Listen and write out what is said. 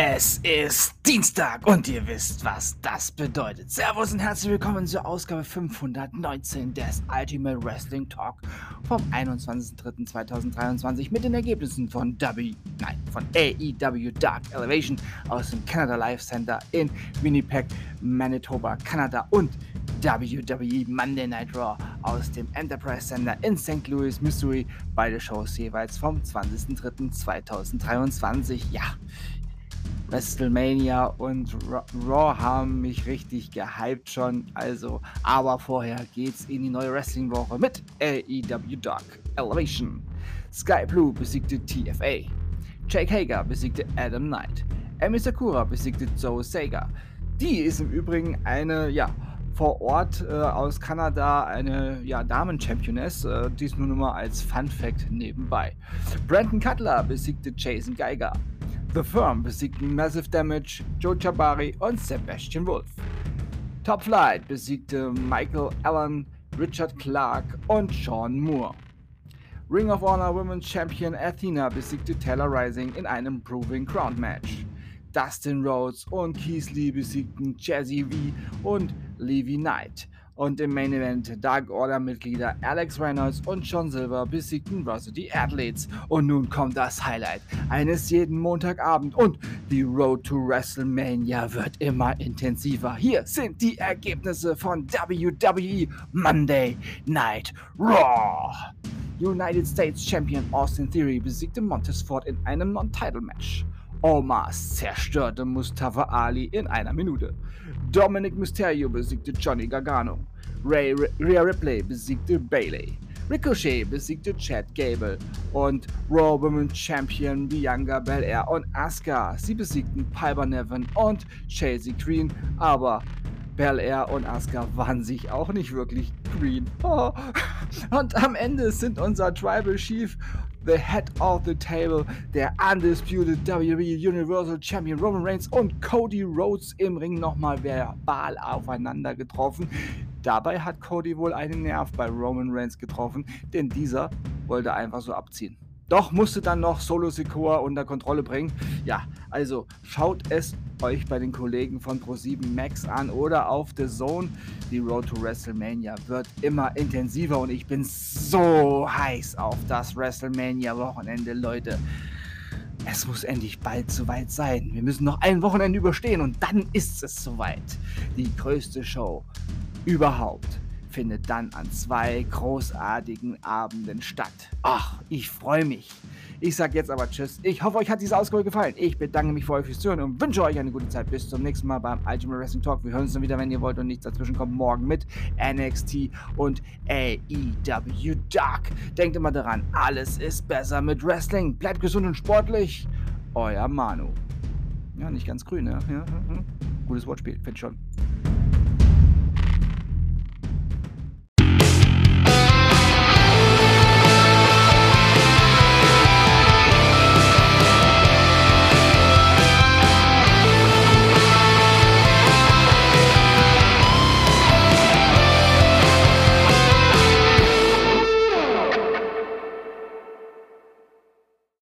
Es ist Dienstag und ihr wisst, was das bedeutet. Servus und herzlich willkommen zur Ausgabe 519 des Ultimate Wrestling Talk vom 21.03.2023 mit den Ergebnissen von W, nein, von AEW Dark Elevation aus dem Canada Life Center in Winnipeg, Manitoba, Kanada und WWE Monday Night Raw aus dem Enterprise Center in St. Louis, Missouri. Beide Shows jeweils vom 20.03.2023. Ja, WrestleMania und Raw haben mich richtig gehypt schon. Also, aber vorher geht's in die neue Wrestling-Woche mit AEW Dark Elevation. Sky Blue besiegte TFA. Jake Hager besiegte Adam Knight. Emi Sakura besiegte Joe Sager. Die ist im Übrigen eine, ja, vor Ort äh, aus Kanada eine ja, Damen-Championess. Äh, dies nur noch mal als Fun-Fact nebenbei. Brandon Cutler besiegte Jason Geiger. The Firm besiegten Massive Damage, Joe Chabari und Sebastian Wolf. Top Flight besiegte Michael Allen, Richard Clark und Sean Moore. Ring of Honor Women's Champion Athena besiegte Taylor Rising in einem Proving Crown Match. Dustin Rhodes und Keith Lee besiegten Jazzy V und Levi Knight. Und im Main Event Dark Order Mitglieder Alex Reynolds und John Silver besiegten Varsity Athletes. Und nun kommt das Highlight eines jeden Montagabend und die Road to WrestleMania wird immer intensiver. Hier sind die Ergebnisse von WWE Monday Night Raw. United States Champion Austin Theory besiegte Montesford in einem Non-Title-Match. Omas zerstörte Mustafa Ali in einer Minute. Dominic Mysterio besiegte Johnny Gargano. Ray Rhea Ripley besiegte Bailey. Ricochet besiegte Chad Gable und Raw Women's Champion Bianca Belair und Asuka. Sie besiegten Piper Nevin und Chelsea Green, aber Belair und Asuka waren sich auch nicht wirklich green. Oh. Und am Ende sind unser Tribal Chief the head of the table, der undisputed WWE Universal Champion Roman Reigns und Cody Rhodes im Ring nochmal verbal aufeinander getroffen. Dabei hat Cody wohl einen Nerv bei Roman Reigns getroffen, denn dieser wollte einfach so abziehen. Doch musste dann noch Solo Sikoa unter Kontrolle bringen. Ja, also schaut es euch bei den Kollegen von Pro7 Max an oder auf The Zone. Die Road to WrestleMania wird immer intensiver und ich bin so heiß auf das WrestleMania-Wochenende, Leute. Es muss endlich bald soweit sein. Wir müssen noch ein Wochenende überstehen und dann ist es soweit. Die größte Show überhaupt findet dann an zwei großartigen Abenden statt. Ach, ich freue mich. Ich sage jetzt aber Tschüss. Ich hoffe, euch hat diese Ausgabe gefallen. Ich bedanke mich für euch fürs Zuhören und wünsche euch eine gute Zeit. Bis zum nächsten Mal beim Ultimate Wrestling Talk. Wir hören uns dann wieder, wenn ihr wollt und nichts dazwischen kommt. Morgen mit NXT und AEW Dark. Denkt immer daran, alles ist besser mit Wrestling. Bleibt gesund und sportlich. Euer Manu. Ja, nicht ganz grün, ne? Ja, ja, ja. Gutes Wortspiel, finde ich schon.